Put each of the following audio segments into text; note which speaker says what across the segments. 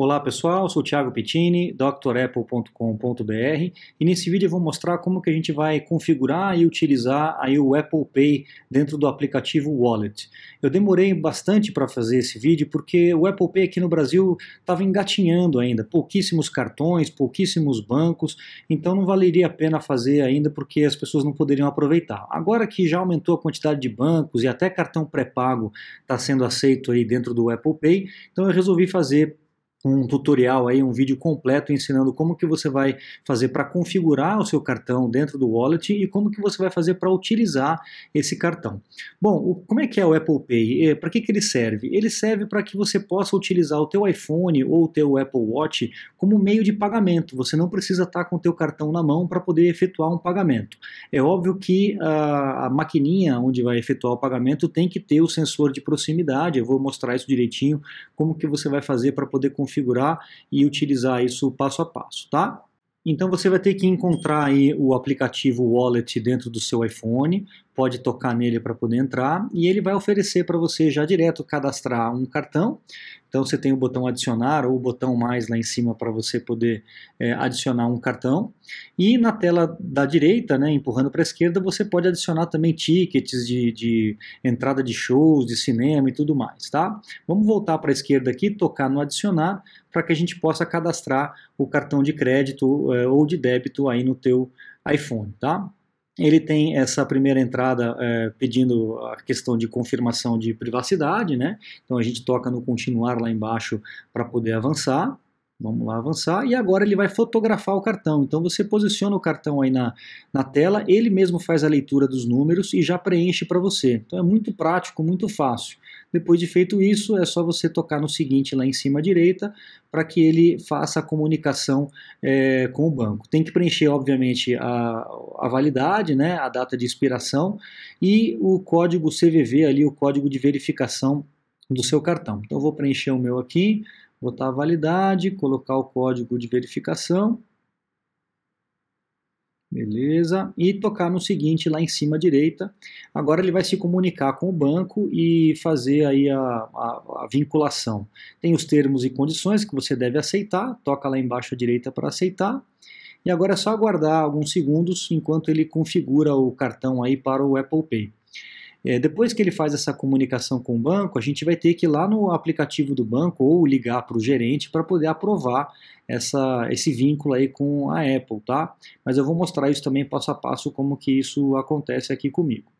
Speaker 1: Olá pessoal, sou o Thiago Pittini, drapple.com.br e nesse vídeo eu vou mostrar como que a gente vai configurar e utilizar aí o Apple Pay dentro do aplicativo Wallet. Eu demorei bastante para fazer esse vídeo porque o Apple Pay aqui no Brasil estava engatinhando ainda, pouquíssimos cartões, pouquíssimos bancos, então não valeria a pena fazer ainda porque as pessoas não poderiam aproveitar. Agora que já aumentou a quantidade de bancos e até cartão pré-pago está sendo aceito aí dentro do Apple Pay, então eu resolvi fazer um tutorial aí, um vídeo completo ensinando como que você vai fazer para configurar o seu cartão dentro do wallet e como que você vai fazer para utilizar esse cartão. Bom, como é que é o Apple Pay? É, para que, que ele serve? Ele serve para que você possa utilizar o teu iPhone ou o teu Apple Watch como meio de pagamento. Você não precisa estar com o teu cartão na mão para poder efetuar um pagamento. É óbvio que a, a maquininha onde vai efetuar o pagamento tem que ter o sensor de proximidade. Eu vou mostrar isso direitinho, como que você vai fazer para poder configurar configurar e utilizar isso passo a passo, tá? Então você vai ter que encontrar aí o aplicativo Wallet dentro do seu iPhone, pode tocar nele para poder entrar e ele vai oferecer para você já direto cadastrar um cartão. Então você tem o botão adicionar ou o botão mais lá em cima para você poder é, adicionar um cartão. E na tela da direita, né, empurrando para a esquerda, você pode adicionar também tickets de, de entrada de shows, de cinema e tudo mais, tá? Vamos voltar para a esquerda aqui, tocar no adicionar para que a gente possa cadastrar o cartão de crédito é, ou de débito aí no teu iPhone, tá? Ele tem essa primeira entrada é, pedindo a questão de confirmação de privacidade, né? Então a gente toca no continuar lá embaixo para poder avançar. Vamos lá avançar. E agora ele vai fotografar o cartão. Então você posiciona o cartão aí na, na tela, ele mesmo faz a leitura dos números e já preenche para você. Então é muito prático, muito fácil. Depois de feito isso, é só você tocar no seguinte lá em cima à direita para que ele faça a comunicação é, com o banco. Tem que preencher, obviamente, a, a validade, né, a data de expiração e o código CVV ali, o código de verificação do seu cartão. Então vou preencher o meu aqui, botar a validade, colocar o código de verificação. Beleza. E tocar no seguinte lá em cima à direita. Agora ele vai se comunicar com o banco e fazer aí a, a, a, vinculação. Tem os termos e condições que você deve aceitar. Toca lá embaixo à direita para aceitar. E agora é só aguardar alguns segundos enquanto ele configura o cartão aí para o Apple Pay. É, depois que ele faz essa comunicação com o banco, a gente vai ter que ir lá no aplicativo do banco ou ligar para o gerente para poder aprovar essa, esse vínculo aí com a Apple, tá? Mas eu vou mostrar isso também passo a passo como que isso acontece aqui comigo.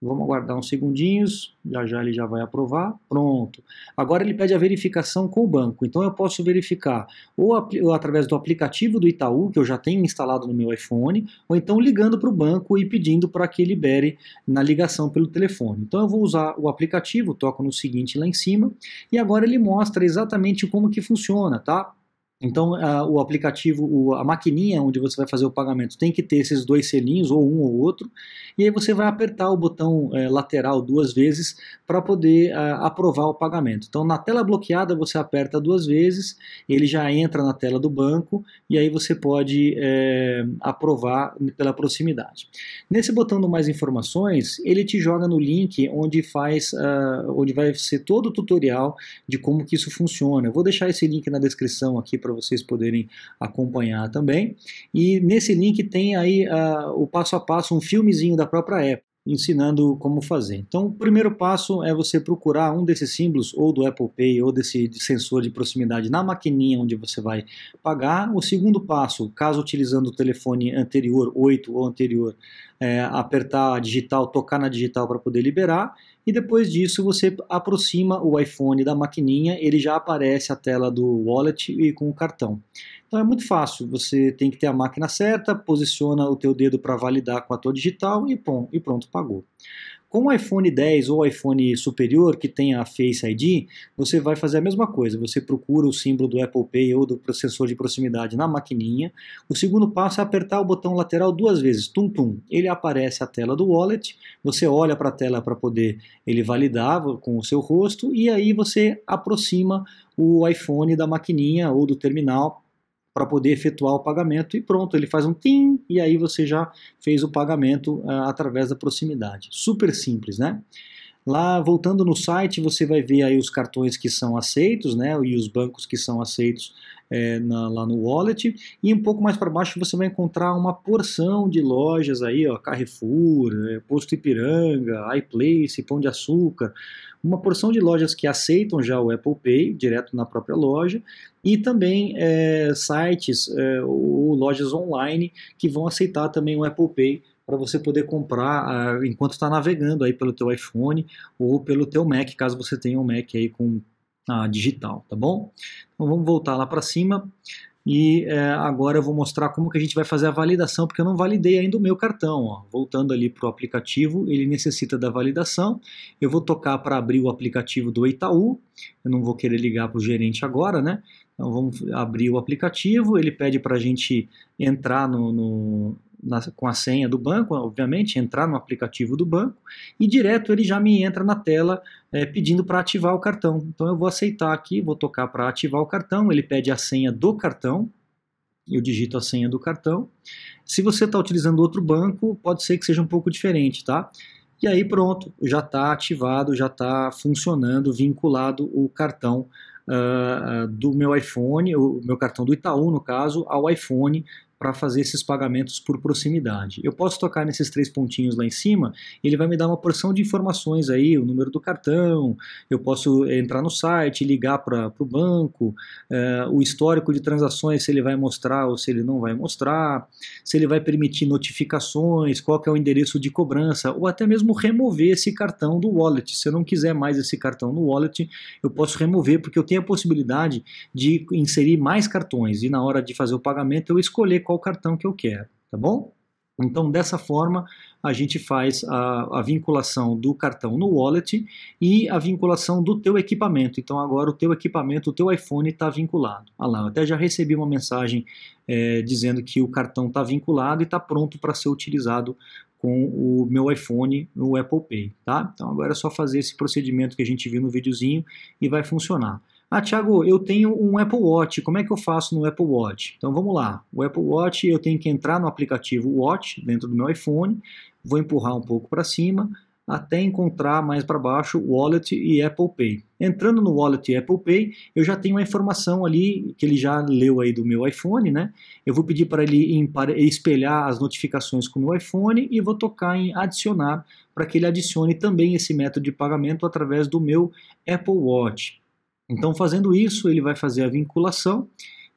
Speaker 1: Vamos aguardar uns segundinhos, já já ele já vai aprovar. Pronto. Agora ele pede a verificação com o banco. Então eu posso verificar ou, ou através do aplicativo do Itaú, que eu já tenho instalado no meu iPhone, ou então ligando para o banco e pedindo para que libere na ligação pelo telefone. Então eu vou usar o aplicativo, toco no seguinte lá em cima, e agora ele mostra exatamente como que funciona, tá? Então, a, o aplicativo, o, a maquininha onde você vai fazer o pagamento tem que ter esses dois selinhos, ou um ou outro, e aí você vai apertar o botão é, lateral duas vezes para poder a, aprovar o pagamento. Então, na tela bloqueada, você aperta duas vezes, ele já entra na tela do banco, e aí você pode é, aprovar pela proximidade. Nesse botão do Mais Informações, ele te joga no link onde, faz, onde vai ser todo o tutorial de como que isso funciona. Eu vou deixar esse link na descrição aqui para vocês poderem acompanhar também. E nesse link tem aí uh, o passo a passo, um filmezinho da própria Apple ensinando como fazer. Então, o primeiro passo é você procurar um desses símbolos, ou do Apple Pay, ou desse sensor de proximidade na maquininha onde você vai pagar. O segundo passo, caso utilizando o telefone anterior, 8 ou anterior, é, apertar a digital, tocar na digital para poder liberar. E depois disso você aproxima o iPhone da maquininha, ele já aparece a tela do wallet e com o cartão. Então é muito fácil, você tem que ter a máquina certa, posiciona o teu dedo para validar com a tua digital e, pronto, e pronto, pagou. Com o iPhone 10 ou iPhone superior que tem a Face ID, você vai fazer a mesma coisa. Você procura o símbolo do Apple Pay ou do processor de proximidade na maquininha. O segundo passo é apertar o botão lateral duas vezes, tum tum. Ele aparece a tela do wallet. Você olha para a tela para poder ele validar com o seu rosto e aí você aproxima o iPhone da maquininha ou do terminal para poder efetuar o pagamento e pronto, ele faz um tim e aí você já fez o pagamento uh, através da proximidade. Super simples, né? Lá, voltando no site, você vai ver aí os cartões que são aceitos, né, e os bancos que são aceitos é, na, lá no wallet, e um pouco mais para baixo você vai encontrar uma porção de lojas aí, ó, Carrefour, é, Posto Ipiranga, iPlace, Pão de Açúcar, uma porção de lojas que aceitam já o Apple Pay direto na própria loja. E também é, sites é, ou lojas online que vão aceitar também o Apple Pay para você poder comprar uh, enquanto está navegando aí pelo teu iPhone ou pelo teu Mac, caso você tenha um Mac aí com a uh, digital, tá bom? Então vamos voltar lá para cima e é, agora eu vou mostrar como que a gente vai fazer a validação, porque eu não validei ainda o meu cartão. Ó. Voltando ali para o aplicativo, ele necessita da validação. Eu vou tocar para abrir o aplicativo do Itaú. Eu não vou querer ligar para o gerente agora, né? Então vamos abrir o aplicativo. Ele pede para a gente entrar no, no na, com a senha do banco, obviamente, entrar no aplicativo do banco e direto ele já me entra na tela é, pedindo para ativar o cartão. Então eu vou aceitar aqui, vou tocar para ativar o cartão, ele pede a senha do cartão, eu digito a senha do cartão. Se você está utilizando outro banco, pode ser que seja um pouco diferente, tá? E aí pronto, já está ativado, já está funcionando, vinculado o cartão uh, do meu iPhone, o meu cartão do Itaú, no caso, ao iPhone para fazer esses pagamentos por proximidade. Eu posso tocar nesses três pontinhos lá em cima, ele vai me dar uma porção de informações aí, o número do cartão, eu posso entrar no site, ligar para o banco, é, o histórico de transações, se ele vai mostrar ou se ele não vai mostrar, se ele vai permitir notificações, qual é o endereço de cobrança, ou até mesmo remover esse cartão do wallet. Se eu não quiser mais esse cartão no wallet, eu posso remover, porque eu tenho a possibilidade de inserir mais cartões, e na hora de fazer o pagamento eu escolher qual cartão que eu quero, tá bom? Então, dessa forma, a gente faz a, a, vinculação do cartão no wallet e a vinculação do teu equipamento. Então, agora o teu equipamento, o teu iPhone está vinculado. Ah lá, eu até já recebi uma mensagem é, dizendo que o cartão está vinculado e está pronto para ser utilizado com o meu iPhone no Apple Pay, tá? Então, agora é só fazer esse procedimento que a gente viu no videozinho e vai funcionar. Ah, Thiago, eu tenho um Apple Watch, como é que eu faço no Apple Watch? Então vamos lá, o Apple Watch eu tenho que entrar no aplicativo Watch dentro do meu iPhone, vou empurrar um pouco para cima até encontrar mais para baixo Wallet e Apple Pay. Entrando no Wallet e Apple Pay, eu já tenho a informação ali que ele já leu aí do meu iPhone, né? Eu vou pedir para ele espelhar as notificações com o meu iPhone e vou tocar em adicionar para que ele adicione também esse método de pagamento através do meu Apple Watch. Então, fazendo isso, ele vai fazer a vinculação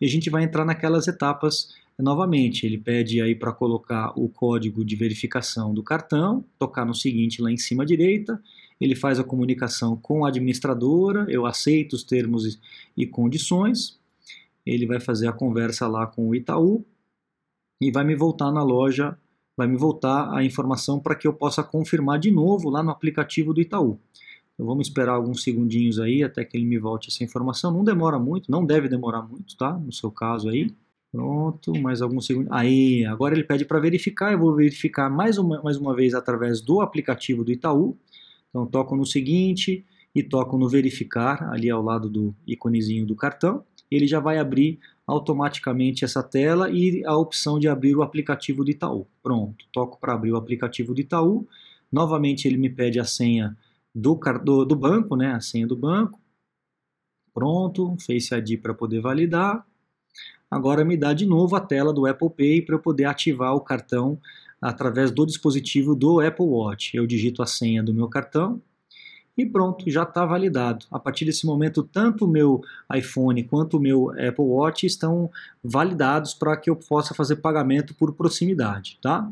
Speaker 1: e a gente vai entrar naquelas etapas novamente. Ele pede aí para colocar o código de verificação do cartão, tocar no seguinte lá em cima à direita, ele faz a comunicação com a administradora, eu aceito os termos e condições, ele vai fazer a conversa lá com o Itaú e vai me voltar na loja, vai me voltar a informação para que eu possa confirmar de novo lá no aplicativo do Itaú. Então vamos esperar alguns segundinhos aí até que ele me volte essa informação. Não demora muito, não deve demorar muito, tá? No seu caso aí. Pronto, mais alguns segundos. Aí, agora ele pede para verificar. Eu vou verificar mais uma, mais uma vez através do aplicativo do Itaú. Então toco no seguinte e toco no verificar ali ao lado do íconezinho do cartão. Ele já vai abrir automaticamente essa tela e a opção de abrir o aplicativo do Itaú. Pronto, toco para abrir o aplicativo do Itaú. Novamente ele me pede a senha do, do, do banco, né, a senha do banco. Pronto, Face ID para poder validar. Agora me dá de novo a tela do Apple Pay para eu poder ativar o cartão através do dispositivo do Apple Watch. Eu digito a senha do meu cartão e pronto, já está validado. A partir desse momento, tanto o meu iPhone quanto o meu Apple Watch estão validados para que eu possa fazer pagamento por proximidade, tá?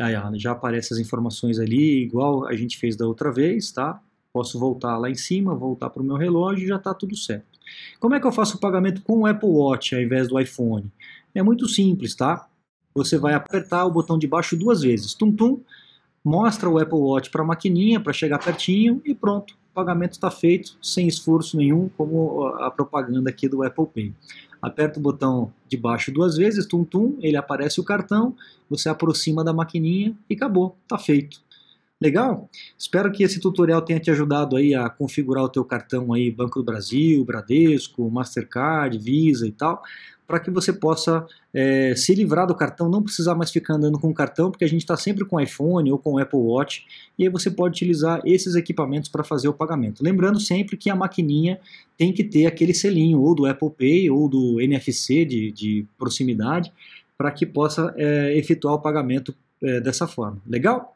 Speaker 1: Aí já aparecem as informações ali, igual a gente fez da outra vez, tá? Posso voltar lá em cima, voltar para o meu relógio e já está tudo certo. Como é que eu faço o pagamento com o Apple Watch ao invés do iPhone? É muito simples, tá? Você vai apertar o botão de baixo duas vezes, tum tum, mostra o Apple Watch para a maquininha para chegar pertinho e pronto, o pagamento está feito sem esforço nenhum, como a propaganda aqui do Apple Pay aperta o botão de baixo duas vezes, tum tum, ele aparece o cartão, você aproxima da maquininha e acabou, está feito. Legal? Espero que esse tutorial tenha te ajudado aí a configurar o teu cartão aí Banco do Brasil, Bradesco, Mastercard, Visa e tal, para que você possa é, se livrar do cartão, não precisar mais ficar andando com o cartão, porque a gente está sempre com iPhone ou com Apple Watch, e aí você pode utilizar esses equipamentos para fazer o pagamento. Lembrando sempre que a maquininha tem que ter aquele selinho, ou do Apple Pay, ou do NFC de, de proximidade, para que possa é, efetuar o pagamento é, dessa forma. Legal?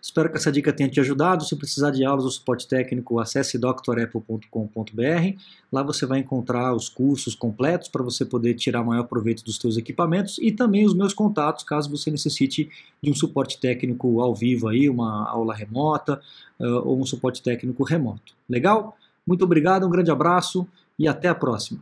Speaker 1: Espero que essa dica tenha te ajudado. Se precisar de aulas ou suporte técnico, acesse drapple.com.br. Lá você vai encontrar os cursos completos para você poder tirar maior proveito dos seus equipamentos e também os meus contatos, caso você necessite de um suporte técnico ao vivo aí, uma aula remota uh, ou um suporte técnico remoto. Legal? Muito obrigado, um grande abraço e até a próxima.